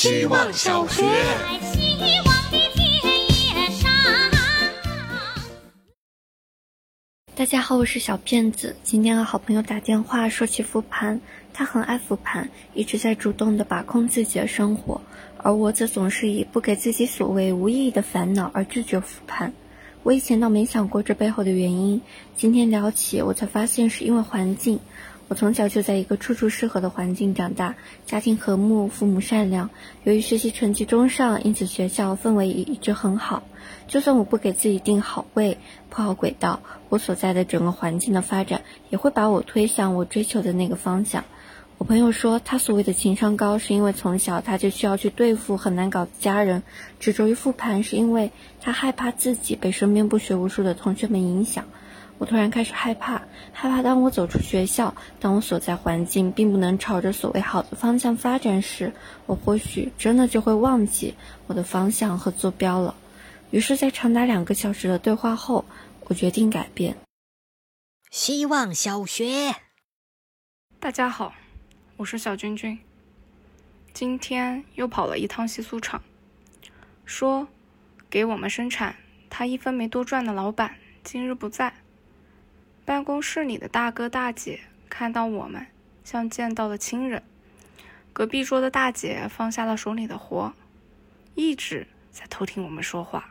希望小学。大家好，我是小骗子。今天和好朋友打电话说起复盘，他很爱复盘，一直在主动的把控自己的生活，而我则总是以不给自己所谓无意义的烦恼而拒绝复盘。我以前倒没想过这背后的原因，今天聊起，我才发现是因为环境。我从小就在一个处处适合的环境长大，家庭和睦，父母善良。由于学习成绩中上，因此学校氛围也一直很好。就算我不给自己定好位、铺好轨道，我所在的整个环境的发展也会把我推向我追求的那个方向。我朋友说，他所谓的情商高，是因为从小他就需要去对付很难搞的家人；执着于复盘，是因为他害怕自己被身边不学无术的同学们影响。我突然开始害怕，害怕当我走出学校，当我所在环境并不能朝着所谓好的方向发展时，我或许真的就会忘记我的方向和坐标了。于是，在长达两个小时的对话后，我决定改变。希望小学，大家好，我是小君君。今天又跑了一趟洗漱厂，说给我们生产，他一分没多赚的老板今日不在。办公室里的大哥大姐看到我们，像见到了亲人。隔壁桌的大姐放下了手里的活，一直在偷听我们说话。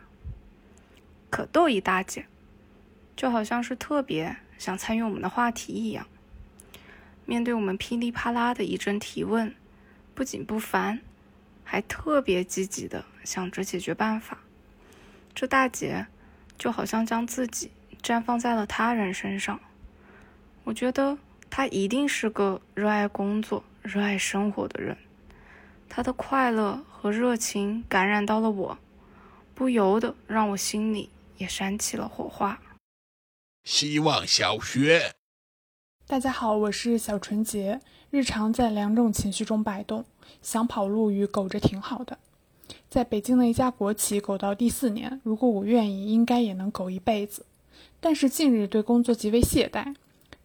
可逗一大姐，就好像是特别想参与我们的话题一样。面对我们噼里啪啦的一阵提问，不仅不烦，还特别积极的想着解决办法。这大姐就好像将自己。绽放在了他人身上，我觉得他一定是个热爱工作、热爱生活的人。他的快乐和热情感染到了我，不由得让我心里也闪起了火花。希望小学，大家好，我是小纯洁。日常在两种情绪中摆动，想跑路与苟着挺好的。在北京的一家国企苟到第四年，如果我愿意，应该也能苟一辈子。但是近日对工作极为懈怠，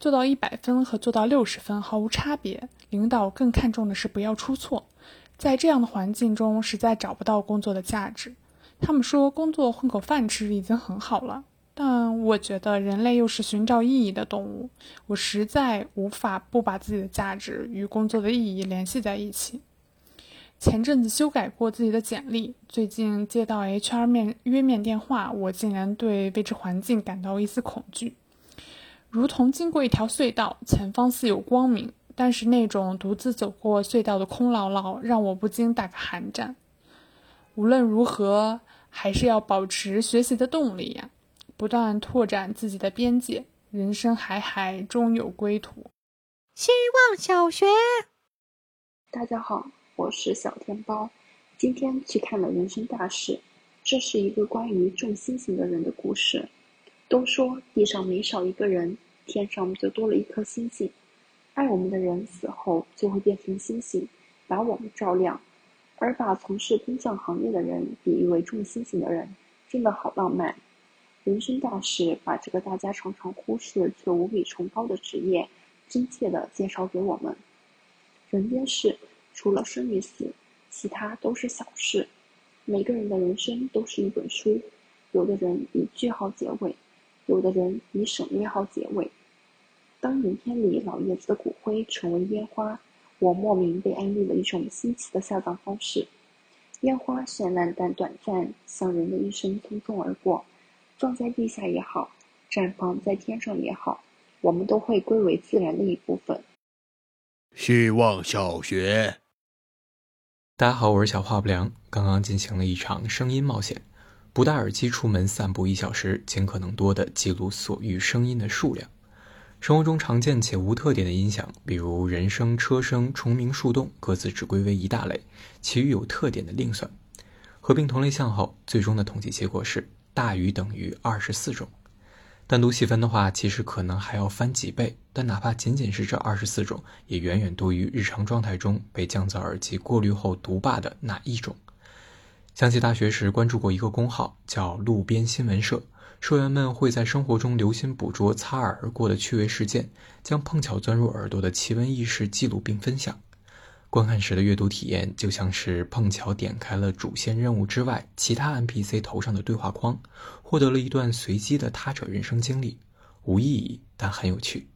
做到一百分和做到六十分毫无差别。领导更看重的是不要出错，在这样的环境中，实在找不到工作的价值。他们说工作混口饭吃已经很好了，但我觉得人类又是寻找意义的动物，我实在无法不把自己的价值与工作的意义联系在一起。前阵子修改过自己的简历，最近接到 HR 面约面电话，我竟然对未知环境感到一丝恐惧，如同经过一条隧道，前方似有光明，但是那种独自走过隧道的空落落，让我不禁打个寒战。无论如何，还是要保持学习的动力呀，不断拓展自己的边界。人生海海，终有归途。希望小学，大家好。我是小天包，今天去看了《人生大事》，这是一个关于种星星的人的故事。都说地上每少一个人，天上就多了一颗星星。爱我们的人死后就会变成星星，把我们照亮。而把从事工匠行业的人比喻为种星星的人，真的好浪漫。《人生大事》把这个大家常常忽视却无比崇高的职业，真切地介绍给我们。人间事。除了生与死，其他都是小事。每个人的人生都是一本书，有的人以句号结尾，有的人以省略号结尾。当影片里老爷子的骨灰成为烟花，我莫名被安利了一种新奇的下葬方式。烟花绚烂但短暂，像人的一生匆匆而过，葬在地下也好，绽放在天上也好，我们都会归为自然的一部分。希望小学。大家好，我是小话不良。刚刚进行了一场声音冒险，不戴耳机出门散步一小时，尽可能多的记录所遇声音的数量。生活中常见且无特点的音响，比如人声、车声、虫鸣、树洞，各自只归为一大类，其余有特点的另算。合并同类项后，最终的统计结果是大于等于二十四种。单独细分的话，其实可能还要翻几倍。但哪怕仅仅是这二十四种，也远远多于日常状态中被降噪耳机过滤后独霸的那一种。想起大学时关注过一个公号，叫“路边新闻社”，社员们会在生活中留心捕捉擦耳而过的趣味事件，将碰巧钻入耳朵的奇闻异事记录并分享。观看时的阅读体验就像是碰巧点开了主线任务之外其他 NPC 头上的对话框，获得了一段随机的他者人生经历，无意义但很有趣。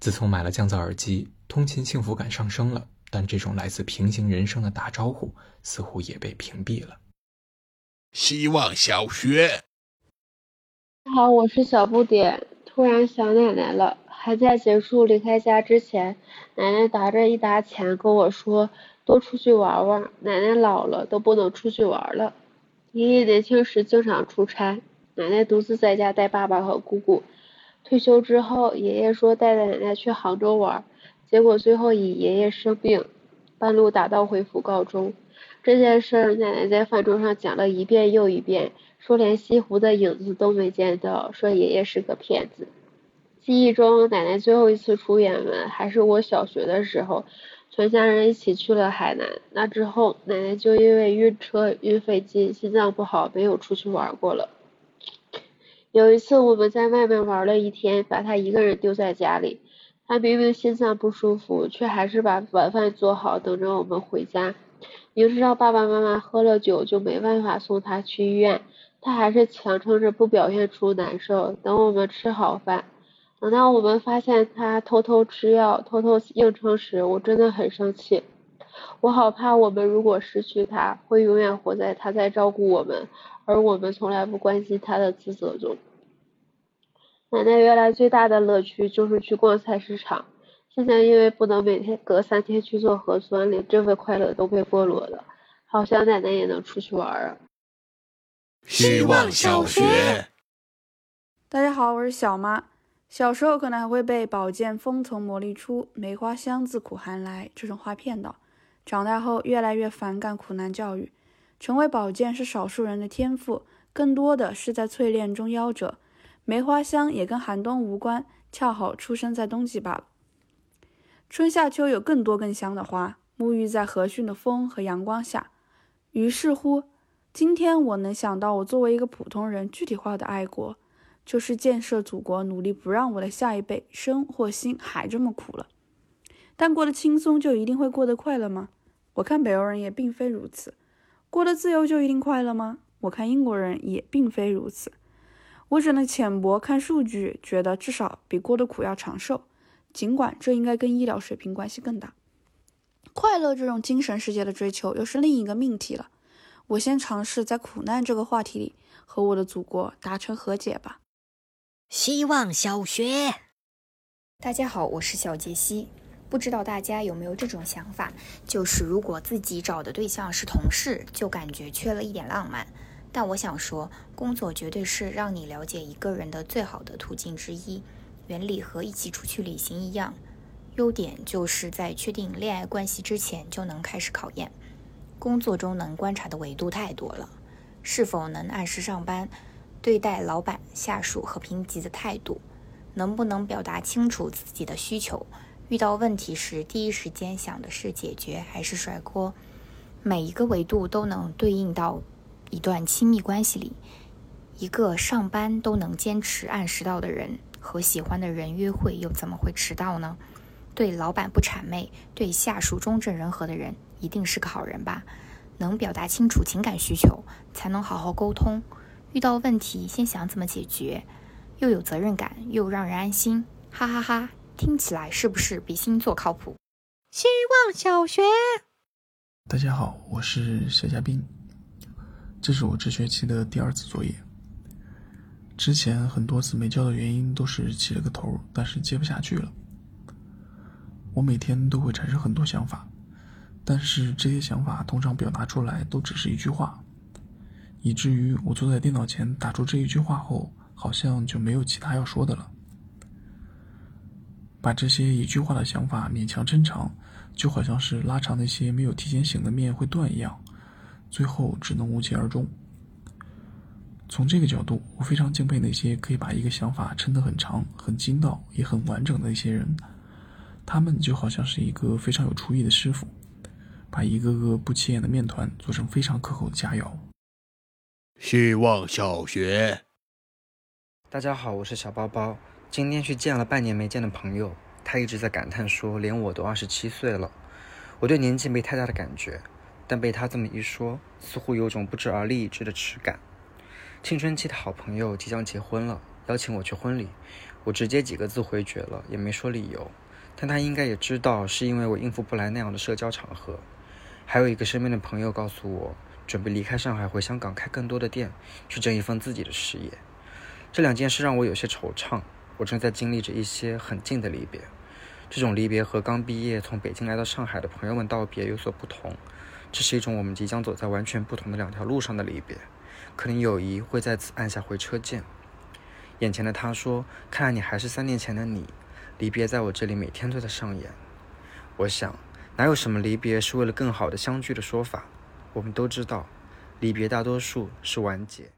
自从买了降噪耳机，通勤幸福感上升了，但这种来自平行人生的打招呼似乎也被屏蔽了。希望小学，好，我是小不点，突然想奶奶了。寒假结束离开家之前，奶奶拿着一沓钱跟我说：“多出去玩玩。”奶奶老了都不能出去玩了。爷爷年轻时经常出差，奶奶独自在家带爸爸和姑姑。退休之后，爷爷说带着奶奶去杭州玩，结果最后以爷爷生病，半路打道回府告终。这件事，奶奶在饭桌上讲了一遍又一遍，说连西湖的影子都没见到，说爷爷是个骗子。记忆中，奶奶最后一次出远门还是我小学的时候，全家人一起去了海南。那之后，奶奶就因为晕车、晕飞机、心脏不好，没有出去玩过了。有一次，我们在外面玩了一天，把她一个人丢在家里。她明明心脏不舒服，却还是把晚饭做好，等着我们回家。明知道爸爸妈妈喝了酒就没办法送她去医院，她还是强撑着不表现出难受，等我们吃好饭。等到我们发现他偷偷吃药、偷偷硬撑时，我真的很生气。我好怕我们如果失去他，会永远活在他在照顾我们，而我们从来不关心他的自责中。奶奶原来最大的乐趣就是去逛菜市场，现在因为不能每天隔三天去做核酸，连这份快乐都被剥夺了。好想奶奶也能出去玩啊！希望小学，大家好，我是小妈。小时候可能还会被“宝剑锋从磨砺出，梅花香自苦寒来”这种话骗到，长大后越来越反感苦难教育。成为宝剑是少数人的天赋，更多的是在淬炼中夭折。梅花香也跟寒冬无关，恰好出生在冬季罢了。春夏秋有更多更香的花，沐浴在和煦的风和阳光下。于是乎，今天我能想到，我作为一个普通人，具体化的爱国。就是建设祖国，努力不让我的下一辈生或心还这么苦了。但过得轻松就一定会过得快乐吗？我看北欧人也并非如此。过得自由就一定快乐吗？我看英国人也并非如此。我只能浅薄看数据，觉得至少比过得苦要长寿。尽管这应该跟医疗水平关系更大。快乐这种精神世界的追求又是另一个命题了。我先尝试在苦难这个话题里和我的祖国达成和解吧。希望小学，大家好，我是小杰西。不知道大家有没有这种想法，就是如果自己找的对象是同事，就感觉缺了一点浪漫。但我想说，工作绝对是让你了解一个人的最好的途径之一。原理和一起出去旅行一样，优点就是在确定恋爱关系之前就能开始考验。工作中能观察的维度太多了，是否能按时上班？对待老板、下属和评级的态度，能不能表达清楚自己的需求？遇到问题时，第一时间想的是解决还是甩锅？每一个维度都能对应到一段亲密关系里。一个上班都能坚持按时到的人，和喜欢的人约会又怎么会迟到呢？对老板不谄媚，对下属忠正人和的人，一定是个好人吧？能表达清楚情感需求，才能好好沟通。遇到问题先想怎么解决，又有责任感，又让人安心，哈哈哈！听起来是不是比星座靠谱？希望小学，大家好，我是小嘉宾，这是我这学期的第二次作业。之前很多次没交的原因都是起了个头，但是接不下去了。我每天都会产生很多想法，但是这些想法通常表达出来都只是一句话。以至于我坐在电脑前打出这一句话后，好像就没有其他要说的了。把这些一句话的想法勉强抻长，就好像是拉长那些没有提前醒的面会断一样，最后只能无疾而终。从这个角度，我非常敬佩那些可以把一个想法抻得很长、很精到也很完整的一些人，他们就好像是一个非常有厨艺的师傅，把一个个不起眼的面团做成非常可口的佳肴。希望小学，大家好，我是小包包。今天去见了半年没见的朋友，他一直在感叹说，连我都二十七岁了。我对年纪没太大的感觉，但被他这么一说，似乎有种不知而立之的耻感。青春期的好朋友即将结婚了，邀请我去婚礼，我直接几个字回绝了，也没说理由。但他应该也知道，是因为我应付不来那样的社交场合。还有一个身边的朋友告诉我，准备离开上海回香港开更多的店，去挣一份自己的事业。这两件事让我有些惆怅。我正在经历着一些很近的离别，这种离别和刚毕业从北京来到上海的朋友们道别有所不同。这是一种我们即将走在完全不同的两条路上的离别，可能友谊会在此按下回车键。眼前的他说：“看来你还是三年前的你。”离别在我这里每天都在上演。我想，哪有什么离别是为了更好的相聚的说法？我们都知道，离别大多数是完结。